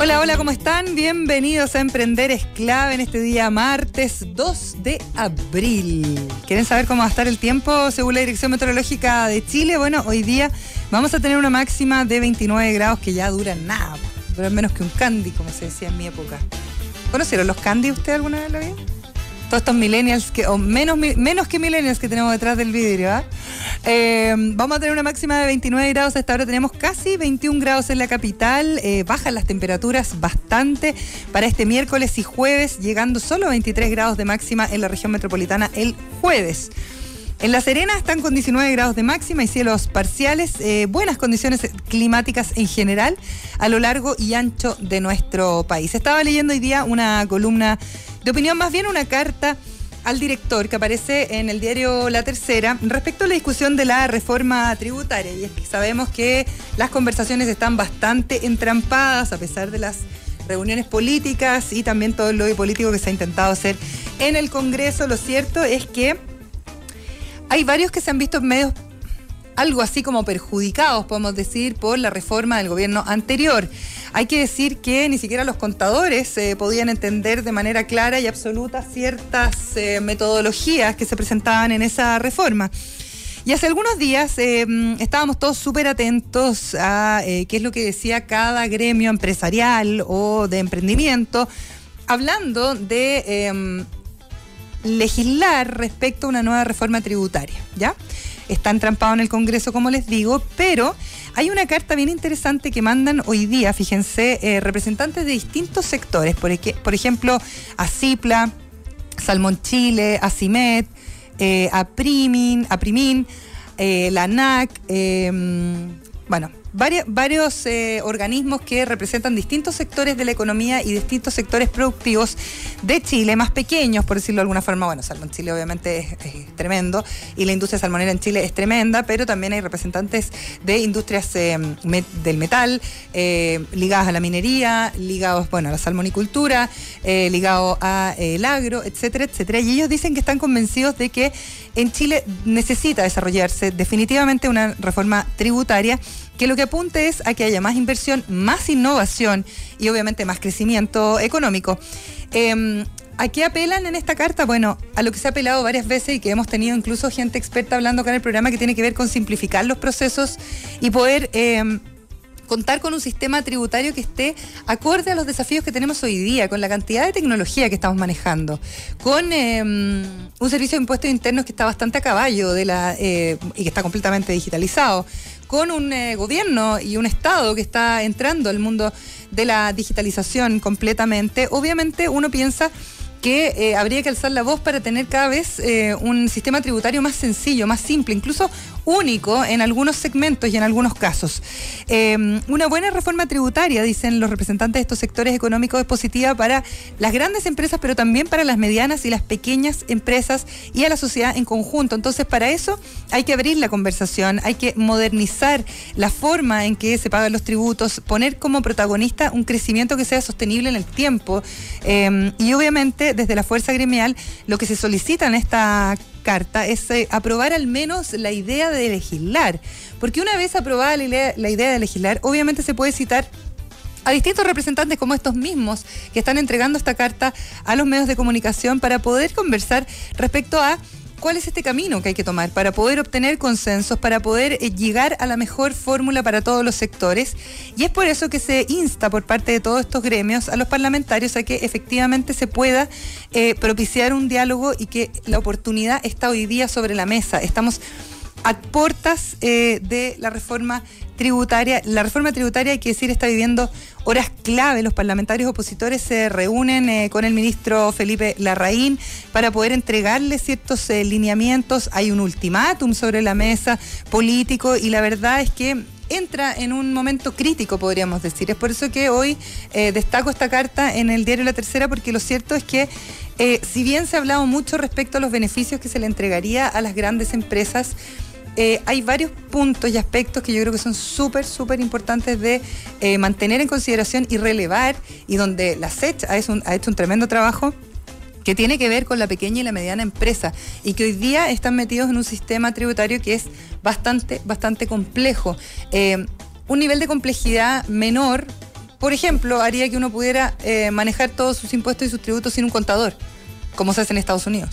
Hola, hola, ¿cómo están? Bienvenidos a Emprender es clave en este día martes 2 de abril. ¿Quieren saber cómo va a estar el tiempo según la Dirección Meteorológica de Chile? Bueno, hoy día vamos a tener una máxima de 29 grados que ya duran nada, duran menos que un candy, como se decía en mi época. ¿Conocieron los candy usted alguna vez lo vio? Todos estos millennials, que, o menos, menos que millennials que tenemos detrás del vidrio, ¿ah? Eh, vamos a tener una máxima de 29 grados. Hasta ahora tenemos casi 21 grados en la capital. Eh, bajan las temperaturas bastante para este miércoles y jueves, llegando solo a 23 grados de máxima en la región metropolitana el jueves. En La Serena están con 19 grados de máxima y cielos parciales, eh, buenas condiciones climáticas en general a lo largo y ancho de nuestro país. Estaba leyendo hoy día una columna de opinión, más bien una carta al director que aparece en el diario La Tercera respecto a la discusión de la reforma tributaria. Y es que sabemos que las conversaciones están bastante entrampadas a pesar de las reuniones políticas y también todo el lobby político que se ha intentado hacer en el Congreso. Lo cierto es que hay varios que se han visto medios algo así como perjudicados, podemos decir, por la reforma del gobierno anterior. Hay que decir que ni siquiera los contadores eh, podían entender de manera clara y absoluta ciertas eh, metodologías que se presentaban en esa reforma. Y hace algunos días eh, estábamos todos súper atentos a qué es lo que decía cada gremio empresarial o de emprendimiento, hablando de legislar respecto a una nueva reforma tributaria, ¿ya? está entrampado en el Congreso, como les digo, pero hay una carta bien interesante que mandan hoy día, fíjense, eh, representantes de distintos sectores, por, ejemplo, a Cipla, Salmón Chile, a CIMET, eh, a Primin, a Primin, eh, la NAC, bueno, varios, eh, organismos que representan distintos sectores de la economía y distintos sectores productivos de Chile, más pequeños, por decirlo de alguna forma. Bueno, Salmón Chile obviamente es, tremendo y la industria salmonera en Chile es tremenda, pero también hay representantes de industrias eh, del metal, eh, ligadas a la minería, ligados, bueno, a la salmonicultura, ligados al agro, etcétera, etcétera. Y ellos dicen que están convencidos de que en Chile necesita desarrollarse definitivamente una reforma tributaria que lo que apunte es a que haya más inversión, más innovación y obviamente más crecimiento económico. Eh, ¿A qué apelan en esta carta? Bueno, a lo que se ha apelado varias veces y que hemos tenido incluso gente experta hablando acá en el programa que tiene que ver con simplificar los procesos y poder em, contar con un sistema tributario que esté acorde a los desafíos que tenemos hoy día, con la cantidad de tecnología que estamos manejando, con em, un servicio de impuestos internos que está bastante a caballo eh, y que está completamente digitalizado, con un eh, gobierno y un Estado que está entrando al mundo de la digitalización completamente, obviamente uno piensa que eh, habría que alzar la voz para tener cada vez eh, un sistema tributario más sencillo, más simple, incluso único en algunos segmentos y en algunos casos. Em, una buena reforma tributaria, dicen los representantes de estos sectores económicos, es positiva para las grandes empresas, pero también para las medianas y las pequeñas empresas y a la sociedad en conjunto. Entonces, para eso hay que abrir la conversación, hay que modernizar la forma en que se pagan los tributos, poner como protagonista un crecimiento que sea sostenible en el tiempo em, y obviamente desde la fuerza gremial lo que se solicita en esta carta es eh, aprobar al menos la idea de legislar. Porque una vez aprobada la idea, la idea de legislar, obviamente se puede citar a distintos representantes como estos mismos que están entregando esta carta a los medios de comunicación para poder conversar respecto a cuál es este camino que hay que tomar para poder obtener consensos, para poder eh, llegar a la mejor fórmula para todos los sectores. Y es por eso que se insta por parte de todos estos gremios a los parlamentarios a que efectivamente se pueda eh, propiciar un diálogo y que la oportunidad está hoy día sobre la mesa. Estamos a puertas eh, de la reforma tributaria. La reforma tributaria, hay que decir, está viviendo horas clave. Los parlamentarios opositores se reúnen eh, con el ministro Felipe Larraín para poder entregarle ciertos eh, lineamientos. Hay un ultimátum sobre la mesa político y la verdad es que entra en un momento crítico, podríamos decir. Es por eso que hoy destaco esta carta en el diario La Tercera, porque lo cierto es que si bien se ha hablado mucho respecto a los beneficios que se le entregaría a las grandes empresas, eh, hay varios puntos y aspectos que yo creo que son súper, súper importantes de eh, mantener en consideración y relevar, y donde la SECH ha hecho, un, tremendo trabajo que tiene que ver con la pequeña y la mediana empresa y que hoy día están metidos en un sistema tributario que es bastante, bastante complejo. Eh, un nivel de complejidad menor por ejemplo, haría que uno pudiera manejar todos sus impuestos y sus tributos sin un contador, como se hace en Estados Unidos,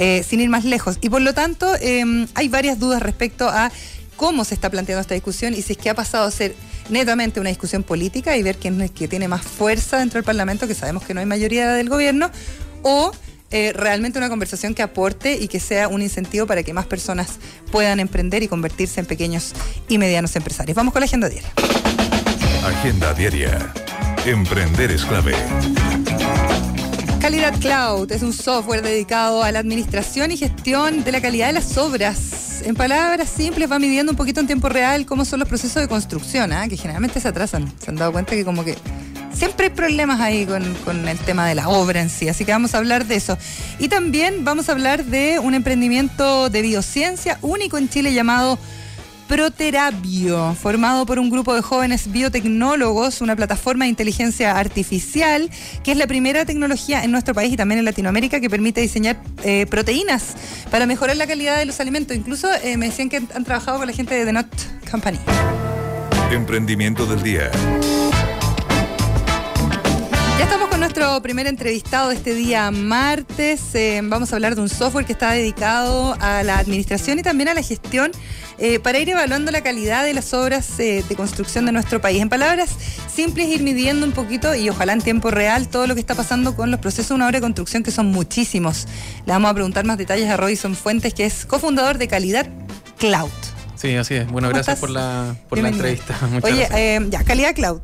eh, sin ir más lejos. Y por lo tanto, em, hay varias dudas respecto a cómo se está planteando esta discusión y si es que ha pasado a ser netamente una discusión política y ver quién es que tiene más fuerza dentro del Parlamento, que sabemos que no hay mayoría del gobierno, o eh, realmente una conversación que aporte y que sea un incentivo para que más personas puedan emprender y convertirse en pequeños y medianos empresarios. Vamos con la agenda diaria. Agenda diaria. Emprender es clave. Calidad Cloud es un software dedicado a la administración y gestión de la calidad de las obras. En palabras simples va midiendo un poquito en tiempo real cómo son los procesos de construcción, ¿ah? que generalmente se atrasan. Se han dado cuenta que como que siempre hay problemas ahí con, con, el tema de la obra en sí, así que vamos a hablar de eso. Y también vamos a hablar de un emprendimiento de biociencia único en Chile llamado Proterabio, formado por un grupo de jóvenes biotecnólogos, una plataforma de inteligencia artificial, que es la primera tecnología en nuestro país y también en Latinoamérica que permite diseñar eh, proteínas para mejorar la calidad de los alimentos. Incluso eh, me decían que han trabajado con la gente de The Not Company. Emprendimiento del día. Ya estamos con nuestro primer entrevistado de este día martes. Eh, vamos a hablar de un software que está dedicado a la administración y también a la gestión eh, para ir evaluando la calidad de las obras eh, de construcción de nuestro país. En palabras simples, ir midiendo un poquito y ojalá en tiempo real todo lo que está pasando con los procesos de una obra de construcción, que son muchísimos. Le vamos a preguntar más detalles a Robinson Fuentes, que es cofundador de Calidad Cloud. Sí, así es. Bueno, gracias por la, por la entrevista. Muchas Oye, eh, ya, Calidad Cloud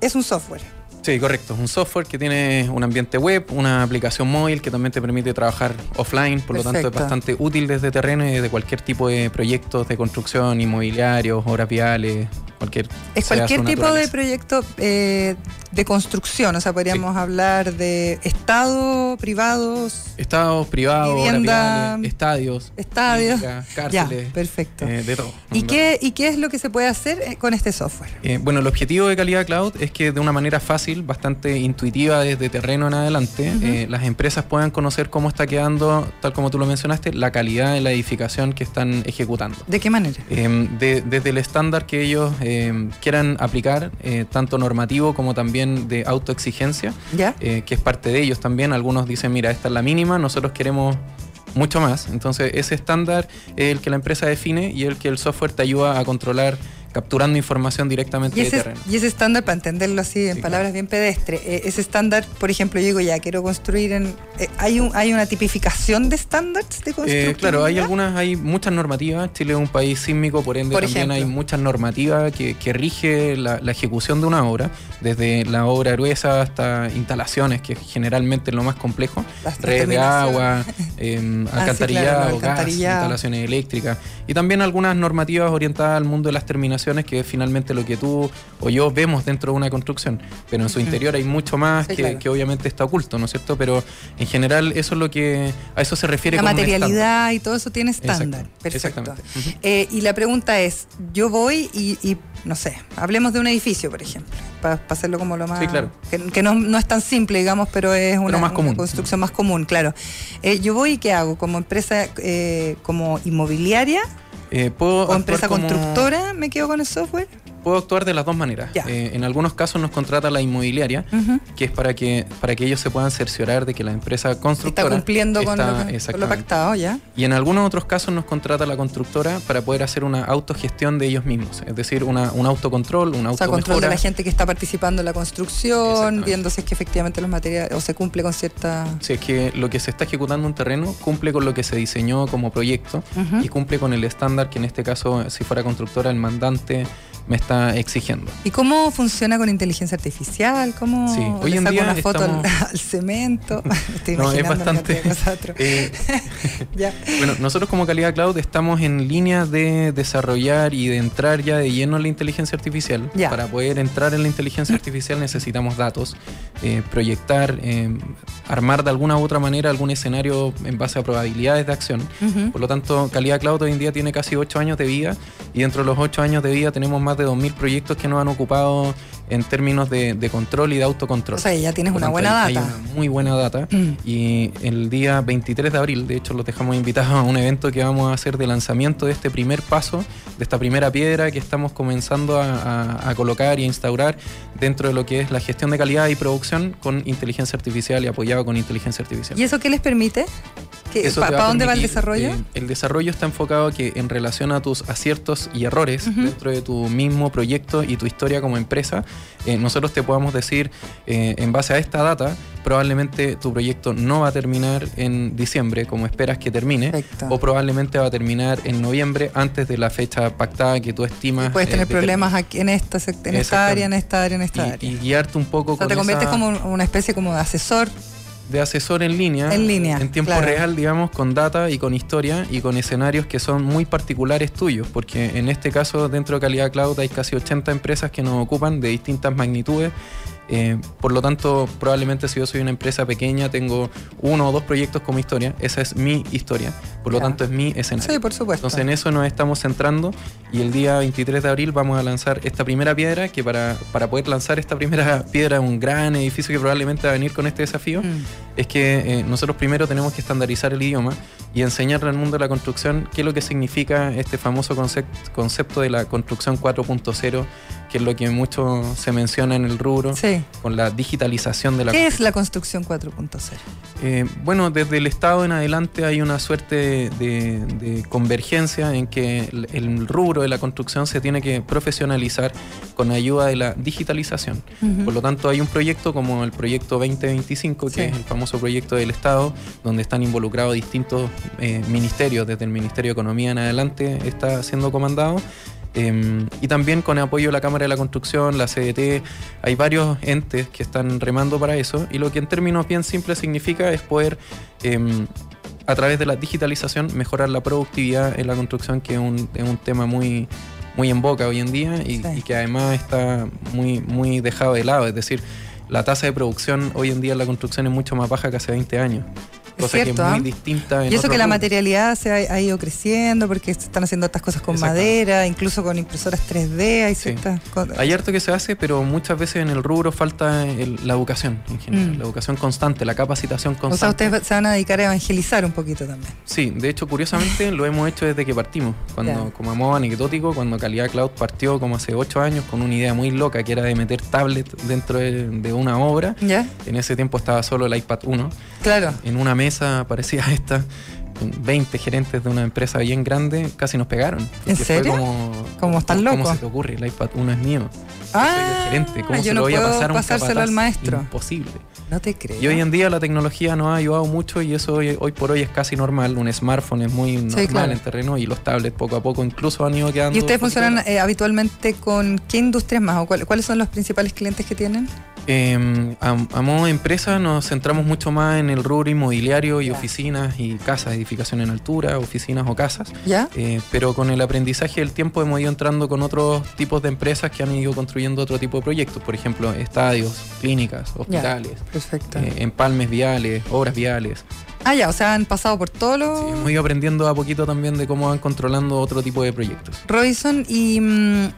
es un software Sí, correcto. Es un software que tiene un ambiente web, una aplicación móvil que también te permite trabajar offline, por lo tanto es bastante útil desde terreno y desde cualquier tipo de proyectos de construcción, inmobiliarios, obras viales, cualquier... Es cualquier tipo de proyecto eh, de construcción, o sea, podríamos hablar de Estado, privados... Estados, privados, vivienda, estadios. Estadios. cárceles. perfecto. Eh, de todo. ¿Y qué, ¿Y qué es lo que se puede hacer eh, con este software? bueno, el objetivo de Calidad Cloud es que de una manera fácil, bastante intuitiva desde terreno en adelante, las empresas puedan conocer cómo está quedando, tal como tú lo mencionaste, la calidad de la edificación que están ejecutando. ¿De qué manera? desde el estándar que ellos quieran aplicar, tanto normativo como también de autoexigencia, eh, que es parte de ellos también. Algunos dicen, mira, esta es la mínima, nosotros queremos mucho más. Entonces, ese estándar es el que la empresa define y el que el software te ayuda a controlar capturando información directamente de terreno. Y ese estándar, para entenderlo así en palabras bien pedestres, eh, ese estándar, por ejemplo, yo digo ya, quiero construir en... Eh, ¿hay, un, ¿Hay una tipificación de estándares de eh, construcción? claro, hay algunas, hay muchas normativas. Chile es un país sísmico, por ende también hay muchas normativas que, que rige la, ejecución de una obra, desde la obra gruesa hasta instalaciones, que generalmente es lo más complejo, redes de agua, eh, alcantarillado, gas, instalaciones eléctricas, y también algunas normativas orientadas al mundo de las terminaciones que es finalmente lo que tú o yo vemos dentro de una construcción. Pero en su interior hay mucho más que, obviamente está oculto, ¿no es cierto? Pero en general eso es lo que a eso se refiere. La materialidad y todo eso tiene estándar. Perfecto. Eh, y la pregunta es, yo voy y, no sé, hablemos de un edificio, por ejemplo, para, hacerlo como lo más... Sí, claro. Que, no, es tan simple, digamos, pero es una, más común. construcción más común, claro. Eh, yo voy y ¿qué hago? Como empresa, eh, como inmobiliaria, eh, ¿puedo ¿O empresa constructora me quedo con el software? Puedo actuar de las dos maneras. Eh, en algunos casos nos contrata la inmobiliaria, que es para que, para que ellos se puedan cerciorar de que la empresa constructora está cumpliendo con, lo, pactado, ¿ya? Y en algunos otros casos nos contrata la constructora para poder hacer una autogestión de ellos mismos, es decir, una, un autocontrol, un auto O sea, control de la gente que está participando en la construcción, viendo si es que efectivamente los materiales o se cumple con cierta... Si es que lo que se está ejecutando en un terreno cumple con lo que se diseñó como proyecto y cumple con el estándar que en este caso, si fuera constructora, el mandante me está exigiendo. ¿Y cómo funciona con inteligencia artificial? ¿Cómo sí. Hoy en día una foto al, cemento? no, es bastante. Eh, bueno, nosotros como Calidad Cloud estamos en línea de desarrollar y de entrar ya de lleno en la inteligencia artificial. Para poder entrar en la inteligencia artificial necesitamos datos, eh, proyectar, eh, armar de alguna u otra manera algún escenario en base a probabilidades de acción. Por lo tanto, Calidad Cloud hoy en día tiene casi 8 años de vida y dentro de los 8 años de vida tenemos más de 2.000 proyectos que nos han ocupado en términos de, control y de autocontrol. O sea, ya tienes una buena data. Hay una muy buena data. Mm. Y el día 23 de abril, de hecho, los dejamos invitados a un evento que vamos a hacer de lanzamiento de este primer paso, de esta primera piedra que estamos comenzando a, colocar y a instaurar dentro de lo que es la gestión de calidad y producción con inteligencia artificial y apoyado con inteligencia artificial. ¿Y eso qué les permite? ¿Para dónde va el desarrollo? Eh, el desarrollo está enfocado que en relación a tus aciertos y errores dentro de tu mismo proyecto y tu historia como empresa, eh, nosotros te podamos decir, eh, en base a esta data, probablemente tu proyecto no va a terminar en diciembre como esperas que termine, o probablemente va a terminar en noviembre antes de la fecha pactada que tú estimas. puedes tener problemas aquí en esta, en esta área, en esta área, en esta área. Y guiarte un poco o sea, te conviertes como una especie como de asesor de asesor en línea, en, línea, en tiempo real, digamos, con data y con historia y con escenarios que son muy particulares tuyos, porque en este caso dentro de Calidad Cloud hay casi 80 empresas que nos ocupan de distintas magnitudes eh, por lo tanto, probablemente si yo soy una empresa pequeña, tengo uno o dos proyectos como historia, esa es mi historia, por lo tanto es mi escenario. Sí, por supuesto. Entonces en eso nos estamos centrando y el día 23 de abril vamos a lanzar esta primera piedra, que para, para poder lanzar esta primera piedra, un gran edificio que probablemente va a venir con este desafío, mm. es que eh, nosotros primero tenemos que estandarizar el idioma y enseñarle al mundo de la construcción qué es lo que significa este famoso concepto de la construcción 4.0 que es lo que mucho se menciona en el rubro, con la digitalización de la ¿Qué es la construcción 4.0? Eh, bueno, desde el Estado en adelante hay una suerte de, convergencia en que el, rubro de la construcción se tiene que profesionalizar con ayuda de la digitalización. Por lo tanto, hay un proyecto como el proyecto 2025, que es el famoso proyecto del Estado, donde están involucrados distintos eh, ministerios, desde el Ministerio de Economía en adelante está siendo comandado Em, y también con el apoyo de la Cámara de la Construcción, la CDT, hay varios entes que están remando para eso. Y lo que en términos bien simples significa es poder, em, a través de la digitalización, mejorar la productividad en la construcción, que es un, tema muy, muy en boca hoy en día y, que además está muy, muy dejado de lado. Es decir, la tasa de producción hoy en día en la construcción es mucho más baja que hace 20 años cosa que es muy ¿ah? distinta. y eso que la materialidad se ha, ido creciendo porque se están haciendo estas cosas con madera, incluso con impresoras 3D, hay ciertas Hay harto que se hace, pero muchas veces en el rubro falta la educación en general, mm. la educación constante, la capacitación constante. O sea, ustedes se van a dedicar a evangelizar un poquito también. Sí, de hecho, curiosamente lo hemos hecho desde que partimos. Cuando, como a modo anecdótico, cuando Calidad Cloud partió como hace 8 años con una idea muy loca que era de meter tablet dentro de, una obra. ¿Ya? En ese tiempo estaba solo el iPad 1. Claro. En una mesa parecida a esta, 20 gerentes de una empresa bien grande casi nos pegaron. ¿En serio? como, ¿Cómo están locos? ¿Cómo se te ocurre? El iPad 1 es mío. Ah, gerente. ¿Cómo se lo voy a pasar a un pasárselo al maestro? Imposible. No te creo. Y hoy en día la tecnología nos ha ayudado mucho y eso hoy, por hoy es casi normal. Un smartphone es muy normal en terreno y los tablets poco a poco incluso han ido quedando. ¿Y ustedes funcionan eh, habitualmente con qué industrias más o cuáles son los principales clientes que tienen? Eh, a, modo de empresa nos centramos mucho más en el rubro inmobiliario y oficinas y casas, edificación en altura, oficinas o casas. ¿Ya? Eh, pero con el aprendizaje del tiempo hemos ido entrando con otros tipos de empresas que han ido construyendo otro tipo de proyectos, por ejemplo, estadios, clínicas, hospitales, perfecto. Eh, empalmes viales, obras viales. Ah, ya, o sea, han pasado por todos los... Sí, hemos ido aprendiendo a poquito también de cómo van controlando otro tipo de proyectos. Robinson, y... Mm,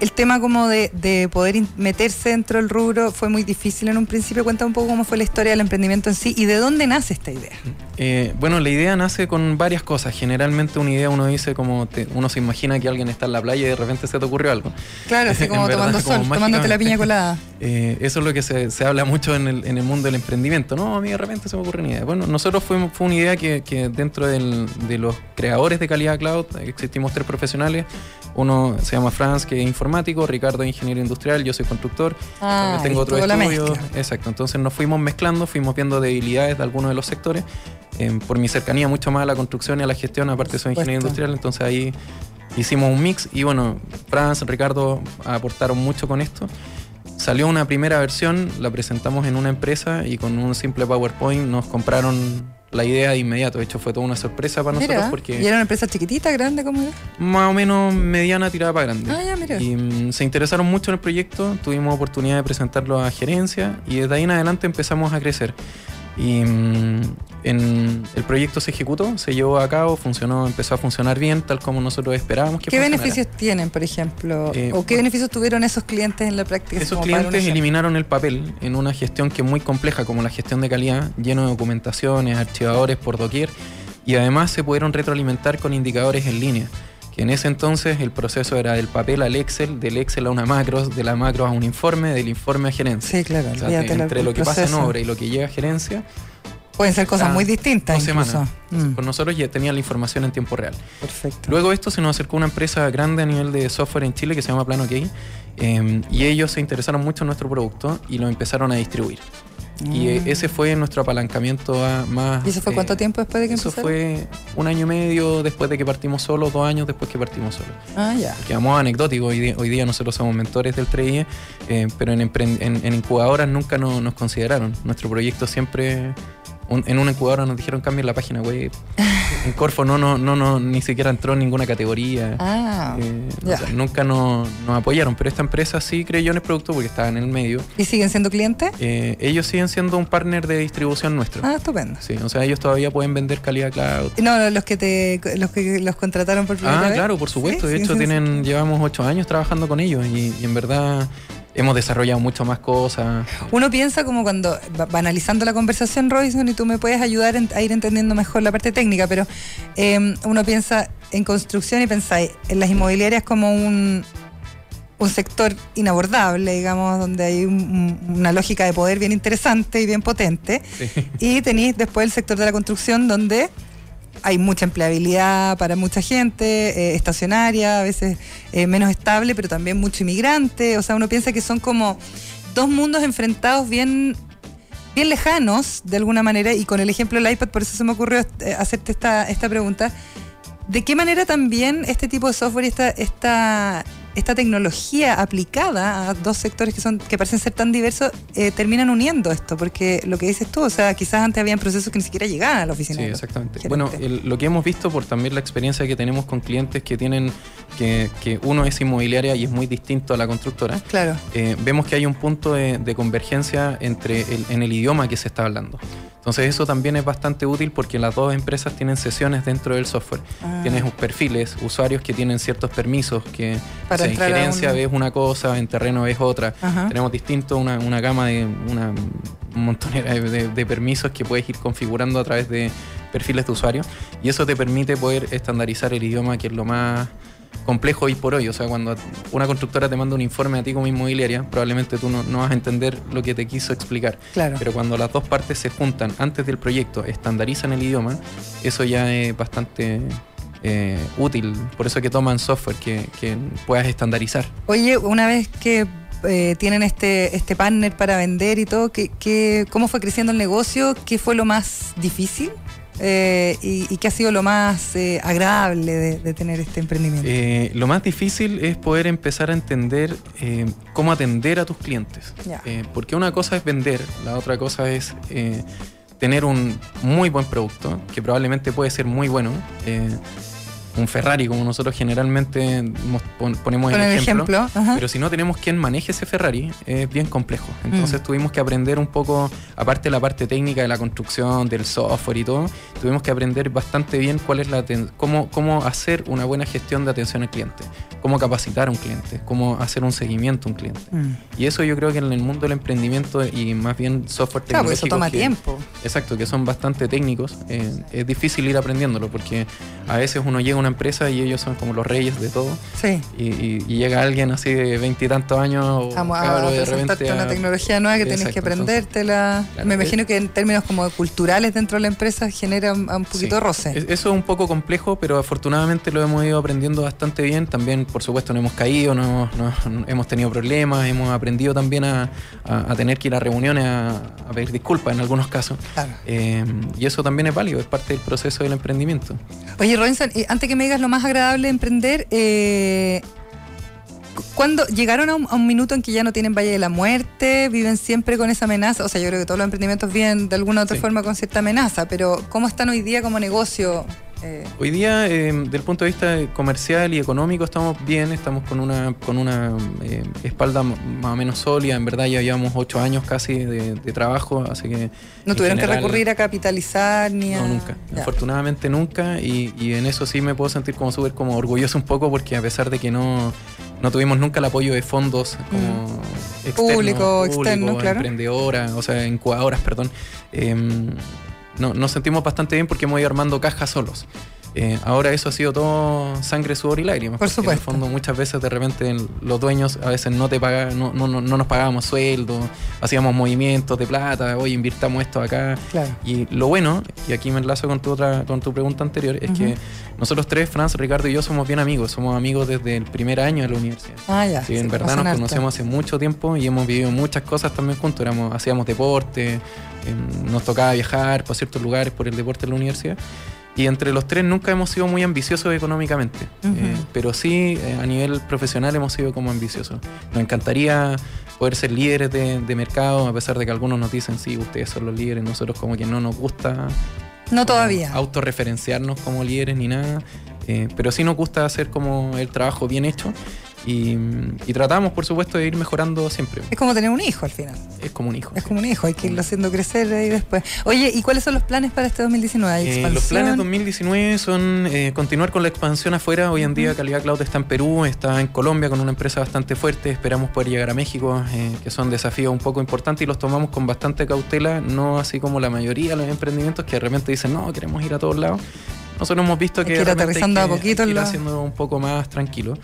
el tema como de, poder meterse dentro del rubro fue muy difícil en un principio. Cuenta un poco cómo fue la historia del emprendimiento en sí y de dónde nace esta idea. Eh, bueno, la idea nace con varias cosas. Generalmente una idea uno dice como uno se imagina que alguien está en la playa y de repente se te ocurrió algo. Claro, así como tomando sol, tomándote la piña colada. Eh, eso es lo que se, habla mucho en el, mundo del emprendimiento. No, a mí de repente se me ocurre una idea. Bueno, nosotros fuimos, fue una idea que, dentro de los creadores de calidad cloud existimos tres profesionales. Uno se llama Franz, que es informático, Ricardo es ingeniero industrial, yo soy constructor. Ah, tengo otro estudio. Exacto, entonces nos fuimos mezclando, fuimos viendo debilidades de algunos de los sectores. Eh, por mi cercanía mucho más a la construcción y a la gestión, aparte soy ingeniero industrial, entonces ahí hicimos un mix y bueno, Franz, Ricardo aportaron mucho con esto. Salió una primera versión, la presentamos en una empresa y con un simple PowerPoint nos compraron la idea de inmediato. De hecho, fue toda una sorpresa para nosotros porque. ¿Y era una empresa chiquitita, grande? ¿Cómo era? Más o menos mediana tirada para grande. Ah, ya, mira. Y mm, se interesaron mucho en el proyecto, tuvimos oportunidad de presentarlo a gerencia y desde ahí en adelante empezamos a crecer. Y mm, en, el proyecto se ejecutó, se llevó a cabo, funcionó, empezó a funcionar bien, tal como nosotros esperábamos que ¿Qué beneficios tienen, por ejemplo? Eh, ¿O qué beneficios tuvieron esos clientes en la práctica? Esos clientes eliminaron el papel en una gestión que es muy compleja, como la gestión de calidad, lleno de documentaciones, archivadores por doquier, y además se pudieron retroalimentar con indicadores en línea que en ese entonces el proceso era del papel al Excel, del Excel a una macro, de la macro a un informe, del informe a gerencia. Sí, claro. entre lo que pasa en obra y lo que llega a gerencia. Pueden ser cosas muy distintas. Dos semanas. Mm. Por nosotros ya tenía la información en tiempo real. Perfecto. Luego esto se nos acercó una empresa grande a nivel de software en Chile que se llama Plano OK. Em, y ellos se interesaron mucho en nuestro producto y lo empezaron a distribuir. Y mm. ese fue nuestro apalancamiento a más. ¿Y eso fue cuánto eh, tiempo después de que Eso fue un año y medio después de que partimos solo, dos años después que partimos solo. Ah, ya. Quedamos anecdóticos. Hoy día, hoy día nosotros somos mentores del 3 eh, pero en, en, incubadoras nunca nos consideraron. Nuestro proyecto siempre en una incubadora nos dijeron cambien la página web. en Corfo no, no, no, no, ni siquiera entró en ninguna categoría. Ah, eh, nunca nos, apoyaron, pero esta empresa sí creyó en el producto porque estaba en el medio. ¿Y siguen siendo clientes? Eh, ellos siguen siendo un partner de distribución nuestro. Ah, estupendo. Sí, o sea, ellos todavía pueden vender calidad cloud. No, los que te, los que los contrataron por primera Ah, claro, por supuesto. de hecho, tienen, llevamos ocho años trabajando con ellos y en verdad hemos desarrollado mucho más cosas. Uno piensa como cuando va analizando la conversación, Robinson, y tú me puedes ayudar a ir entendiendo mejor la parte técnica, pero em, uno piensa en construcción y pensáis en las inmobiliarias como un, un sector inabordable, digamos, donde hay una lógica de poder bien interesante y bien potente. Y tenéis después el sector de la construcción donde hay mucha empleabilidad para mucha gente, eh, estacionaria, a veces eh, menos estable, pero también mucho inmigrante. O sea, uno piensa que son como dos mundos enfrentados bien, bien lejanos, de alguna manera, y con el ejemplo del iPad, por eso se me ocurrió eh, hacerte esta, esta pregunta. ¿De qué manera también este tipo de software y esta, esta esta tecnología aplicada a dos sectores que son que parecen ser tan diversos eh, terminan uniendo esto, porque lo que dices tú, o sea, quizás antes habían procesos que ni siquiera llegaban a la oficina. Sí, exactamente. Bueno, lo que hemos visto por también la experiencia que tenemos con clientes que tienen que, que uno es inmobiliaria y es muy distinto a la constructora. Claro. Eh, vemos que hay un punto de, de convergencia entre el, en el idioma que se está hablando. Entonces eso también es bastante útil porque las dos empresas tienen sesiones dentro del software. Ah. Tienes perfiles, usuarios que tienen ciertos permisos, que Para en gerencia ves una cosa, en terreno ves otra. Tenemos distinto una, gama de una montonera de, de, permisos que puedes ir configurando a través de perfiles de usuario y eso te permite poder estandarizar el idioma que es lo más complejo hoy por hoy. O sea, cuando una constructora te manda un informe a ti como inmobiliaria, probablemente tú no, vas a entender lo que te quiso explicar. Claro. Pero cuando las dos partes se juntan antes del proyecto, estandarizan el idioma, eso ya es bastante eh, útil. Por eso que toman software que, puedas estandarizar. Oye, una vez que eh, tienen este, este partner para vender y todo, ¿qué, cómo fue creciendo el negocio? ¿Qué fue lo más difícil? Eh, y, qué ha sido lo más eh, agradable de, tener este emprendimiento? Eh, lo más difícil es poder empezar a entender cómo atender a tus clientes. porque una cosa es vender, la otra cosa es tener un muy buen producto, que probablemente puede ser muy bueno un Ferrari, como nosotros generalmente ponemos el ejemplo. pero si no tenemos quien maneje ese Ferrari, es bien complejo. Entonces mm. tuvimos que aprender un poco, aparte de la parte técnica de la construcción, del software y todo, tuvimos que aprender bastante bien cuál es la cómo, cómo hacer una buena gestión de atención al cliente, cómo capacitar a un cliente, cómo hacer un seguimiento a un cliente. Mm. Y eso yo creo que en el mundo del emprendimiento y más bien software claro, eso toma tiempo. Exacto, que son bastante técnicos, eh, es difícil ir aprendiéndolo porque a veces uno llega a una empresa y ellos son como los reyes de todo. Sí. Y, llega alguien así de veintitantos años. Vamos a de repente una tecnología nueva que tienes que aprendértela. Me imagino que en términos como culturales dentro de la empresa genera un, poquito de roce. Eso es un poco complejo, pero afortunadamente lo hemos ido aprendiendo bastante bien. También, por supuesto, no hemos caído, no, hemos tenido problemas, hemos aprendido también a, tener que ir a reuniones a, pedir disculpas en algunos casos. Eh, y eso también es válido, es parte del proceso del emprendimiento. Oye, Robinson, antes que me digas lo más agradable de emprender, eh, cuando llegaron a un, minuto en que ya no tienen Valle de la Muerte, viven siempre con esa amenaza, o sea, yo creo que todos los emprendimientos viven de alguna u otra forma con cierta amenaza, pero ¿cómo están hoy día como negocio? Eh, Hoy día, eh, del punto de vista comercial y económico, estamos bien, estamos con una, con una eh, espalda más o menos sólida. En verdad, ya llevamos ocho años casi de, trabajo, así que. ¿No tuvieron que recurrir a capitalizar ni a.? No, nunca. Afortunadamente, nunca. Y, en eso sí me puedo sentir como súper como orgulloso un poco, porque a pesar de que no, no tuvimos nunca el apoyo de fondos como. Mm. público, externo, claro. Emprendedoras, o sea, incubadoras, perdón. No, nos sentimos bastante bien porque hemos ido armando cajas solos. Eh, ahora eso ha sido todo sangre, sudor y lágrimas. Por supuesto. En el fondo muchas veces de repente los dueños a veces no te pagan, no, no, no, nos pagábamos sueldo, hacíamos movimientos de plata, oye, invirtamos esto acá. Claro. Y lo bueno, y aquí me enlazo con tu otra, con tu pregunta anterior, es que nosotros tres, Franz, Ricardo y yo somos bien amigos, somos amigos desde el primer año de la universidad. Ah, ya. Sí, en verdad nos conocemos hace mucho tiempo y hemos vivido muchas cosas también juntos. Éramos, hacíamos deporte, em, nos tocaba viajar por ciertos lugares por el deporte de la universidad. Y entre los tres nunca hemos sido muy ambiciosos económicamente, eh, pero sí eh, a nivel profesional hemos sido como ambiciosos. Nos encantaría poder ser líderes de, mercado, a pesar de que algunos nos dicen, sí, ustedes son los líderes, nosotros como que no nos gusta... No todavía. Autorreferenciarnos como líderes ni nada, eh, pero sí nos gusta hacer como el trabajo bien hecho y, tratamos, por supuesto, de ir mejorando siempre. Es como tener un hijo al final. Es como un hijo. Es como un hijo, hay que irlo haciendo crecer ahí después. Oye, ¿y cuáles son los planes para este 2019? Eh, los planes 2019 son eh, continuar con la expansión afuera. Hoy en día Calidad Cloud está en Perú, está en Colombia con una empresa bastante fuerte. Esperamos poder llegar a México, eh, que son desafíos un poco importantes y los tomamos con bastante cautela, no así como la mayoría de los emprendimientos que de repente dicen, no, queremos ir a todos lados. Nosotros hemos visto que, ir aterrizando a poquito, ir haciendo un poco más tranquilo.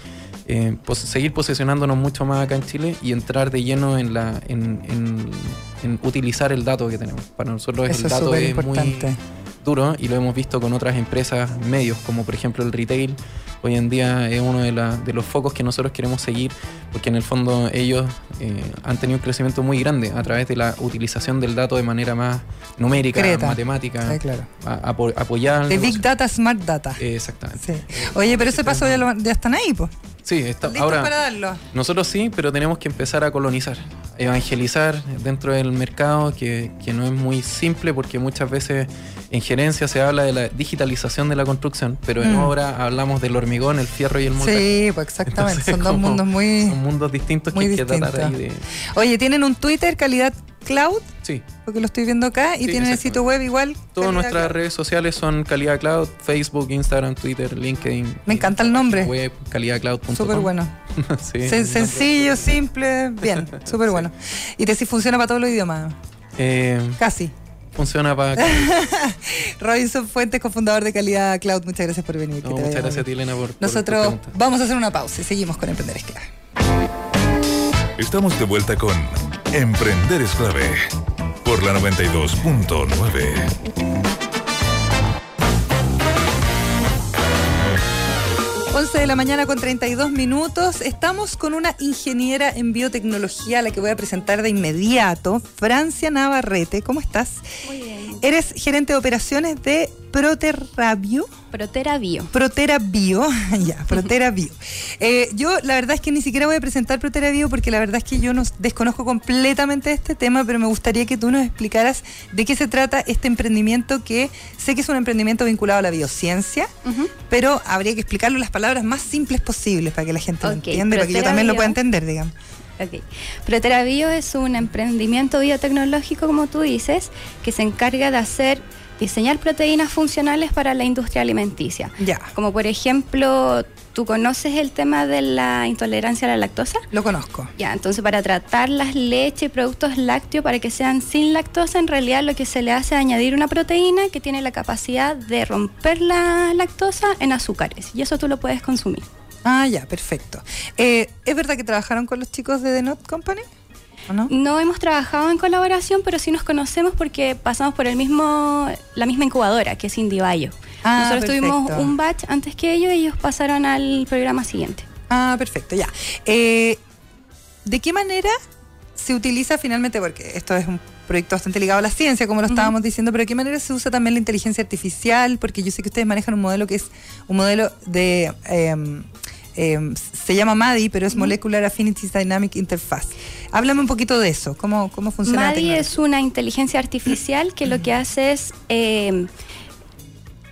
Eh, seguir posicionándonos mucho más acá en Chile y entrar de lleno en la en, utilizar el dato que tenemos. Para nosotros el dato es, muy duro y lo hemos visto con otras empresas medios, como por ejemplo el retail. Hoy en día es uno de, de los focos que nosotros queremos seguir, porque en el fondo ellos eh, han tenido un crecimiento muy grande a través de la utilización del dato de manera más numérica, matemática, sí, claro. apoyar. De Big Data, Smart Data. exactamente. Oye, pero ese paso ya, ya están ahí, pues. Sí, está, ahora nosotros sí, pero tenemos que empezar a colonizar, evangelizar dentro del mercado, que, no es muy simple porque muchas veces en gerencia se habla de la digitalización de la construcción, pero en mm. obra hablamos del hormigón, el fierro y el montaje. Sí, pues exactamente, son dos mundos muy... Son mundos distintos que hay que tratar ahí de... Oye, ¿tienen un Twitter calidad Cloud. Sí. Porque lo estoy viendo acá y tiene el sitio web igual. Todas nuestras redes sociales son Calidad Cloud, Facebook, Instagram, Twitter, LinkedIn. Me encanta el nombre. Web, calidadcloud.com. Súper bueno. sencillo, simple, bien, súper bueno. ¿Y te si funciona para todos los idiomas? Eh, Casi. Funciona para... Robinson Fuentes, cofundador de Calidad Cloud, muchas gracias por venir. muchas gracias a ti, Elena, por Nosotros vamos a hacer una pausa y seguimos con Emprender Esclave. Estamos de vuelta con Emprender es clave por la 92.9. 11 de la mañana con 32 minutos. Estamos con una ingeniera en biotecnología la que voy a presentar de inmediato, Francia Navarrete. ¿Cómo estás? Muy bien. Eres gerente de operaciones de Proterrabio. Protera Bio. Protera Bio, ya, Protera Bio. Eh, yo la verdad es que ni siquiera voy a presentar Protera Bio porque la verdad es que yo no desconozco completamente este tema, pero me gustaría que tú nos explicaras de qué se trata este emprendimiento que sé que es un emprendimiento vinculado a la biociencia, pero habría que explicarlo en las palabras más simples posibles para que la gente lo entienda para que yo también lo pueda entender, digamos. Ok. Protera Bio es un emprendimiento biotecnológico, como tú dices, que se encarga de hacer diseñar proteínas funcionales para la industria alimenticia. Ya. Como por ejemplo, ¿tú conoces el tema de la intolerancia a la lactosa? Lo conozco. Ya, entonces para tratar las leches y productos lácteos para que sean sin lactosa, en realidad lo que se le hace es añadir una proteína que tiene la capacidad de romper la lactosa en azúcares y eso tú lo puedes consumir. Ah, ya, perfecto. Eh, ¿Es verdad que trabajaron con los chicos de The Not Company? no? hemos trabajado en colaboración, pero sí nos conocemos porque pasamos por el mismo, la misma incubadora, que es Indivayo. Ah, Nosotros tuvimos un batch antes que ellos y ellos pasaron al programa siguiente. Ah, perfecto, ya. Eh, ¿De qué manera se utiliza finalmente, porque esto es un proyecto bastante ligado a la ciencia, como lo estábamos diciendo, pero de qué manera se usa también la inteligencia artificial? Porque yo sé que ustedes manejan un modelo que es un modelo de... Em, em, se llama MADI, pero es Molecular Affinity Dynamic Interface. Háblame un poquito de eso, cómo, cómo funciona. MADI es una inteligencia artificial que lo que hace es eh,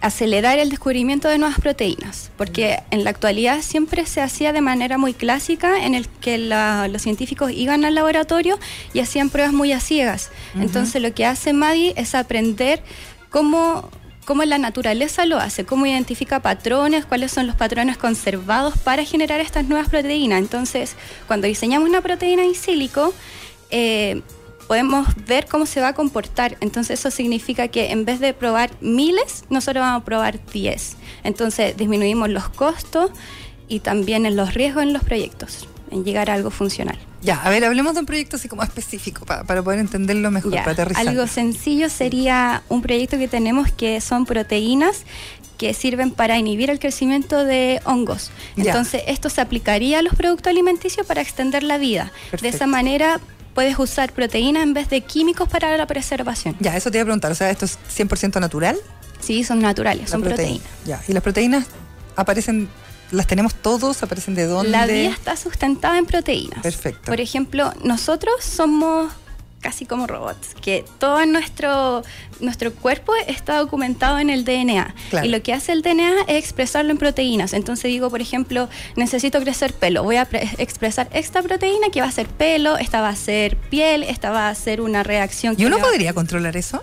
acelerar el descubrimiento de nuevas proteínas, porque en la actualidad siempre se hacía de manera muy clásica en el que los científicos iban al laboratorio y hacían pruebas muy a ciegas. Entonces lo que hace Madi es aprender cómo cómo la naturaleza lo hace, cómo identifica patrones, cuáles son los patrones conservados para generar estas nuevas proteínas. Entonces, cuando diseñamos una proteína en sílico, eh, podemos ver cómo se va a comportar. Entonces eso significa que en vez de probar miles, nosotros vamos a probar 10. Entonces disminuimos los costos y también los riesgos en los proyectos, en llegar a algo funcional. Ya, a ver, hablemos de un proyecto así como específico para, poder entenderlo mejor, para aterrizar. Algo sencillo sería un proyecto que tenemos que son proteínas que sirven para inhibir el crecimiento de hongos. Entonces, esto se aplicaría a los productos alimenticios para extender la vida. De esa manera puedes usar proteínas en vez de químicos para la preservación. Ya, eso te iba a preguntar, o sea, ¿esto es 100% natural? Sí, son naturales, son proteínas. Ya, ¿y las proteínas aparecen, las tenemos todos, aparecen de dónde? La vida está sustentada en proteínas. Perfecto. Por ejemplo, nosotros somos casi como robots, que todo nuestro, nuestro cuerpo está documentado en el DNA. Y lo que hace el DNA es expresarlo en proteínas. Entonces digo, por ejemplo, necesito crecer pelo, voy a expresar esta proteína que va a ser pelo, esta va a ser piel, esta va a ser una reacción. ¿Y uno podría controlar eso?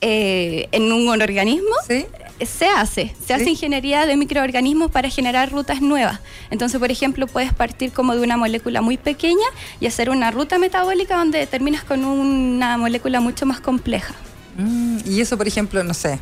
Eh, en un organismo. ¿Sí? Se hace, se hace ingeniería de microorganismos para generar rutas nuevas. Entonces, por ejemplo, puedes partir como de una molécula muy pequeña y hacer una ruta metabólica donde terminas con una molécula mucho más compleja. Mm, y eso, por ejemplo, no sé,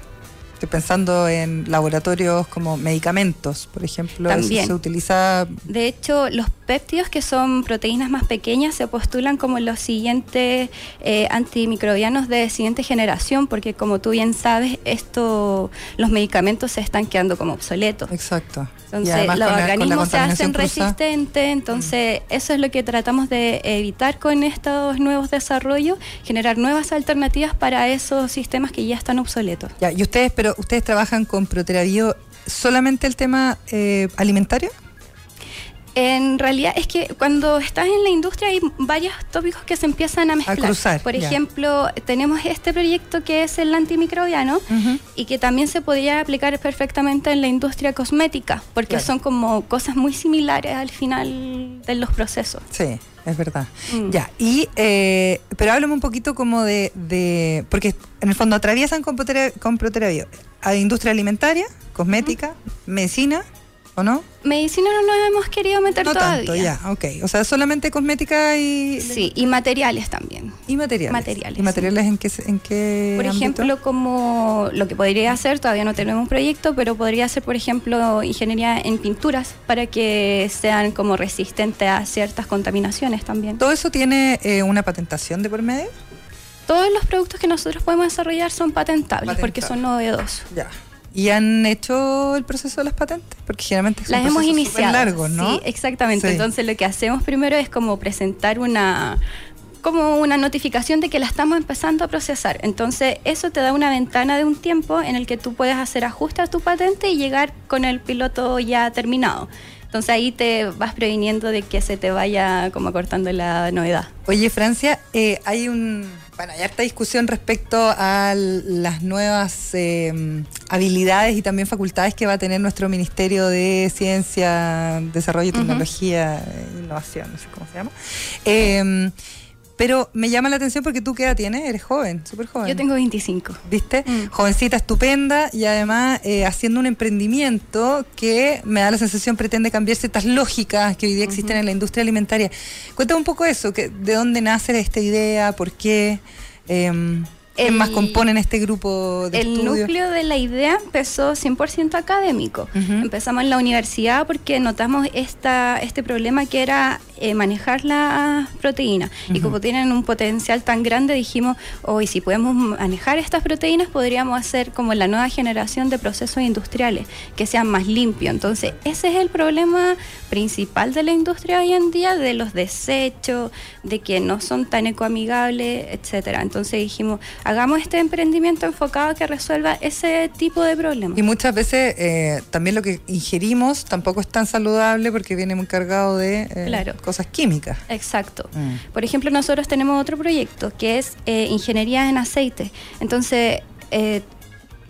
Estoy pensando en laboratorios como medicamentos, por ejemplo. También. se utiliza. De hecho, los péptidos, que son proteínas más pequeñas, se postulan como los siguientes eh, antimicrobianos de siguiente generación, porque como tú bien sabes, esto, los medicamentos se están quedando como obsoletos. Exacto. Entonces, los organismos se hacen resistentes, entonces mm. eso es lo que tratamos de evitar con estos nuevos desarrollos, generar nuevas alternativas para esos sistemas que ya están obsoletos. Ya, y ustedes, pero ustedes trabajan con Proterabio solamente el tema eh, alimentario? En realidad es que cuando estás en la industria hay varios tópicos que se empiezan a mezclar. Por ejemplo, tenemos este proyecto que es el antimicrobiano y que también se podría aplicar perfectamente en la industria cosmética, porque son como cosas muy similares al final de los procesos. Sí. Es verdad. Mm. Ya, y, eh, pero háblame un poquito como de, porque en el fondo atraviesan con, proterabio a industria alimentaria, cosmética, medicina, ¿o no? Medicina no nos hemos querido meter no Tanto, ya, ok. O sea, solamente cosmética y. Sí, y materiales también. Y materiales. Materiales. ¿Y materiales en qué, en qué Por ejemplo, como lo que podría hacer, todavía no tenemos un proyecto, pero podría ser, por ejemplo, ingeniería en pinturas para que sean como resistentes a ciertas contaminaciones también. ¿Todo eso tiene eh, una patentación de por medio? Todos los productos que nosotros podemos desarrollar son patentables porque son novedosos. Ya. ¿Y han hecho el proceso de las patentes? Porque generalmente son las hemos iniciado. largos, ¿no? Sí, exactamente. Entonces lo que hacemos primero es como presentar una como una notificación de que la estamos empezando a procesar. Entonces, eso te da una ventana de un tiempo en el que tú puedes hacer ajustes a tu patente y llegar con el piloto ya terminado. Entonces ahí te vas previniendo de que se te vaya como cortando la novedad. Oye, Francia, eh, hay un bueno, hay harta discusión respecto a las nuevas eh, habilidades y también facultades que va a tener nuestro Ministerio de Ciencia, Desarrollo, Tecnología e Innovación, no sé cómo se llama. Eh, pero me llama la atención porque tú qué edad tienes, eres joven, súper joven. Yo tengo 25. ¿Viste? Mm. Jovencita, estupenda y además eh, haciendo un emprendimiento que me da la sensación pretende cambiar ciertas lógicas que hoy día existen en la industria alimentaria. Cuéntame un poco eso, que, ¿de dónde nace esta idea? ¿Por qué? Eh, ¿Quién más componen este grupo de El núcleo de la idea empezó 100% académico. Empezamos en la universidad porque notamos esta, este problema que era eh, manejar las proteínas. Y como tienen un potencial tan grande, dijimos, hoy si podemos manejar estas proteínas, podríamos hacer como la nueva generación de procesos industriales, que sean más limpios. Entonces, ese es el problema principal de la industria hoy en día, de los desechos, de que no son tan ecoamigables, etcétera. Entonces dijimos, hagamos este emprendimiento enfocado que resuelva ese tipo de problemas. Y muchas veces eh, también lo que ingerimos tampoco es tan saludable porque viene muy cargado de eh, cosas químicas. Exacto. Mm. Por ejemplo, nosotros tenemos otro proyecto que es eh, ingeniería en aceite. Entonces,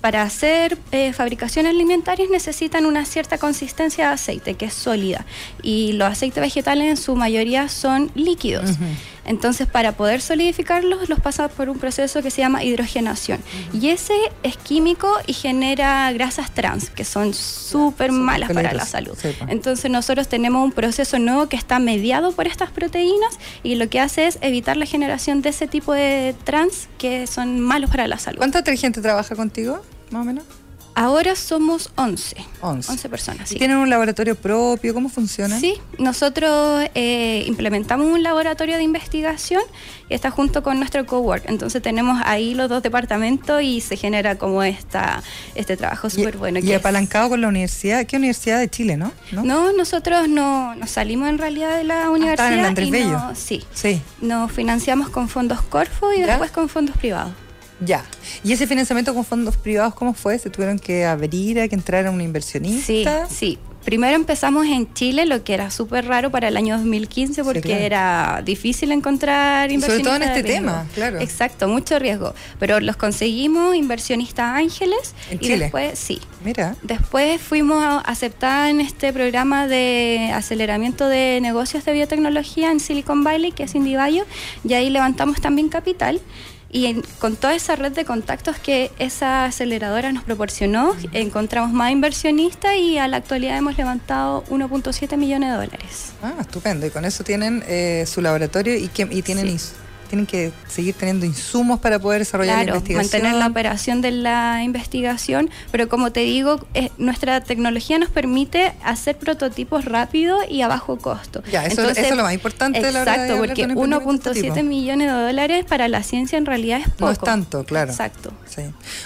Para hacer eh, fabricaciones alimentarias necesitan una cierta consistencia de aceite, que es sólida. Y los aceites vegetales en su mayoría son líquidos. Entonces, para poder solidificarlos, los pasa por un proceso que se llama hidrogenación. Y ese es químico y genera grasas trans, que son súper malas para la salud. Entonces, nosotros tenemos un proceso nuevo que está mediado por estas proteínas y lo que hace es evitar la generación de ese tipo de trans que son malos para la salud. ¿Cuánta gente trabaja contigo, más o menos? Ahora somos 11. 11. personas. Sí. ¿Tienen un laboratorio propio? ¿Cómo funciona? Sí, nosotros eh, implementamos un laboratorio de investigación y está junto con nuestro cowork. Entonces tenemos ahí los dos departamentos y se genera como esta, este trabajo súper bueno. Y apalancado con la universidad. ¿Qué universidad de Chile, no? No, nosotros no, nos salimos en realidad de la universidad. Ah, en Andrés Bello. sí, sí. Nos financiamos con fondos Corfo y después con fondos privados. Ya. ¿Y ese financiamiento con fondos privados cómo fue? ¿Se tuvieron que abrir, a que entrara un inversionista? Sí, sí. Primero empezamos en Chile, lo que era súper raro para el año 2015 porque era difícil encontrar inversionistas. Sobre todo en este tema, claro. Exacto, mucho riesgo. Pero los conseguimos, inversionistas ángeles. ¿En y Chile? después, sí. Mira. Después fuimos aceptadas en este programa de aceleramiento de negocios de biotecnología en Silicon Valley, que es Indivayo, y ahí levantamos también capital. Y con toda esa red de contactos que esa aceleradora nos proporcionó, encontramos más inversionistas y a la actualidad hemos levantado 1.7 millones de dólares. Ah, estupendo. Y con eso tienen eh, su laboratorio y, que, y tienen tienen que seguir teniendo insumos para poder desarrollar la investigación. mantener la operación de la investigación, pero como te digo, eh, nuestra tecnología nos permite hacer prototipos rápido y a bajo costo. Ya, eso, es lo más importante de la Exacto, porque 1.7 millones de dólares para la ciencia en realidad es poco. No es tanto, claro. Exacto. Sí.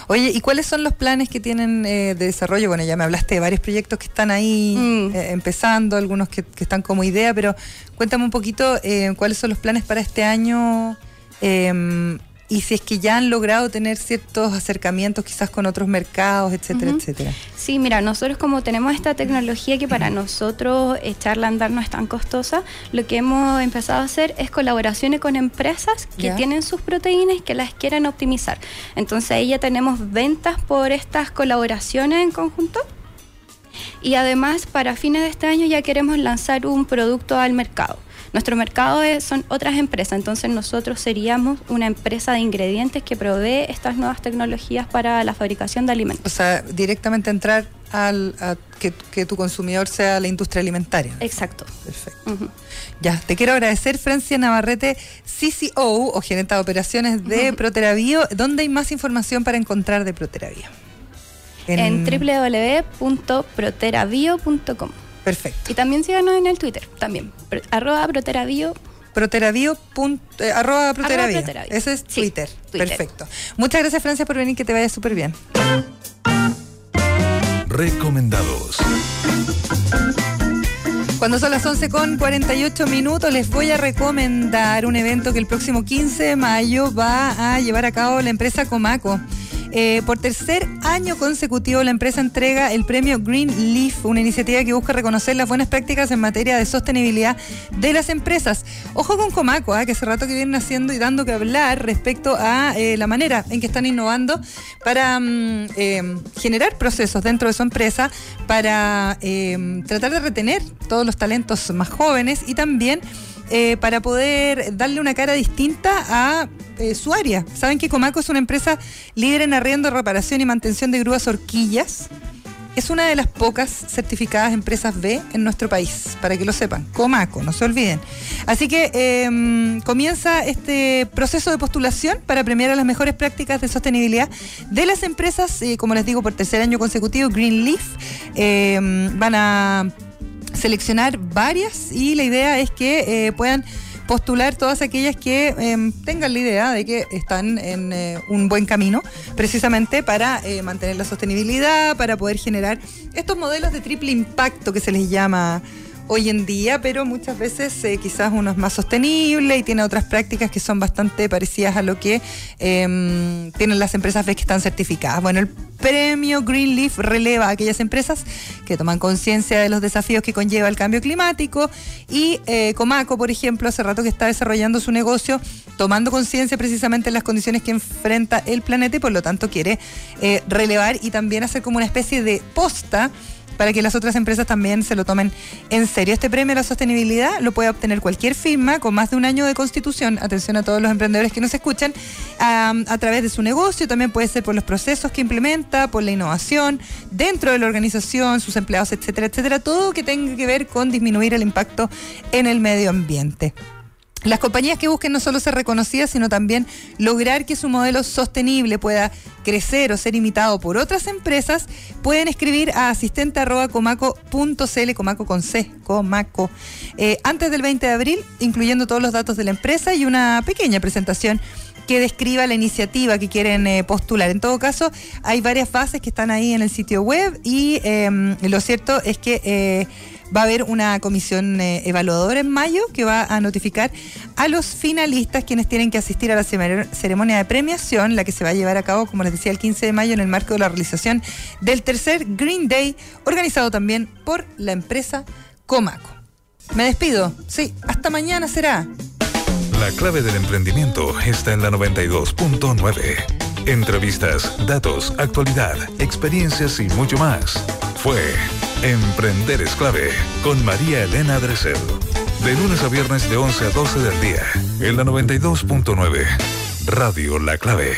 Oye, ¿y cuáles son los planes que tienen eh, de desarrollo? Bueno, ya me hablaste de varios proyectos que están ahí mm. eh, empezando, algunos que, que, están como idea, pero cuéntame un poquito cuáles son los planes para este año Em, y si es que ya han logrado tener ciertos acercamientos quizás con otros mercados, etcétera, etcétera. Sí, mira, nosotros como tenemos esta tecnología que para nosotros echarla a andar no es tan costosa, lo que hemos empezado a hacer es colaboraciones con empresas que tienen sus proteínas y que las quieren optimizar. Entonces ahí ya tenemos ventas por estas colaboraciones en conjunto. Y además para fines de este año ya queremos lanzar un producto al mercado. Nuestro mercado son otras empresas, entonces nosotros seríamos una empresa de ingredientes que provee estas nuevas tecnologías para la fabricación de alimentos. O sea, directamente entrar al, a que, tu consumidor sea la industria alimentaria. Exacto. Perfecto. Ya, te quiero agradecer, Francia Navarrete, CCO o gerente de operaciones de Proteravío. ¿Dónde hay más información para encontrar de Proteravío? En, en www.proteravío.com. Perfecto. Y también síganos en el Twitter, también. arroba proteravío. Proteravío. Eh, arroba proteravío. Ese es Twitter. Perfecto. Muchas gracias, Francia, por venir. Que te vaya súper bien. Recomendados. Cuando son las 11 con 48 minutos, les voy a recomendar un evento que el próximo 15 de mayo va a llevar a cabo la empresa Comaco. Eh, por tercer año consecutivo, la empresa entrega el premio Green Leaf, una iniciativa que busca reconocer las buenas prácticas en materia de sostenibilidad de las empresas. Ojo con Comaco, ¿ah? que hace rato que vienen haciendo y dando que hablar respecto a eh, la manera en que están innovando para mm, eh, generar procesos dentro de su empresa, para tratar de retener todos los talentos más jóvenes y también eh, para poder darle una cara distinta a eh, su área. Saben que Comaco es una empresa líder en arriendo, reparación y mantención de grúas horquillas. Es una de las pocas certificadas empresas B en nuestro país, para que lo sepan. Comaco, no se olviden. Así que em, comienza este proceso de postulación para premiar a las mejores prácticas de sostenibilidad de las empresas, eh, como les digo, por tercer año consecutivo, Green Leaf. Em, van a seleccionar varias y la idea es que eh, puedan postular todas aquellas que em, tengan la idea de que están en eh, un buen camino, precisamente para eh, mantener la sostenibilidad, para poder generar estos modelos de triple impacto que se les llama hoy en día, pero muchas veces quizás uno es más sostenible y tiene otras prácticas que son bastante parecidas a lo que em, tienen las empresas que están certificadas. Bueno, el premio Greenleaf releva a aquellas empresas que toman conciencia de los desafíos que conlleva el cambio climático y eh, Comaco, por ejemplo, hace rato que está desarrollando su negocio tomando conciencia precisamente de las condiciones que enfrenta el planeta y por lo tanto quiere eh, relevar y también hacer como una especie de posta para que las otras empresas también se lo tomen en serio. Este premio a la sostenibilidad lo puede obtener cualquier firma con más de un año de constitución, atención a todos los emprendedores que nos escuchan, a través de su negocio, también puede ser por los procesos que implementa, por la innovación, dentro de la organización, sus empleados, etcétera, etcétera, todo que tenga que ver con disminuir el impacto en el medio ambiente. Las compañías que busquen no solo ser reconocidas, sino también lograr que su modelo sostenible pueda crecer o ser imitado por otras empresas, pueden escribir a asistente.comaco.cl, comaco con C, comaco, eh, antes del 20 de abril, incluyendo todos los datos de la empresa y una pequeña presentación que describa la iniciativa que quieren eh, postular. En todo caso, hay varias fases que están ahí en el sitio web y em, lo cierto es que eh, va a haber una comisión eh, evaluadora en mayo que va a notificar a los finalistas quienes tienen que asistir a la ceremonia de premiación, la que se va a llevar a cabo, como les decía, el 15 de mayo en el marco de la realización del tercer Green Day, organizado también por la empresa Comaco. Me despido. Sí, hasta mañana será. La clave del emprendimiento está en la 92.9. Entrevistas, datos, actualidad, experiencias y mucho más. Fue Emprender es clave con María Elena Dresel. De lunes a viernes de 11 a 12 del día. En la 92.9. Radio La Clave.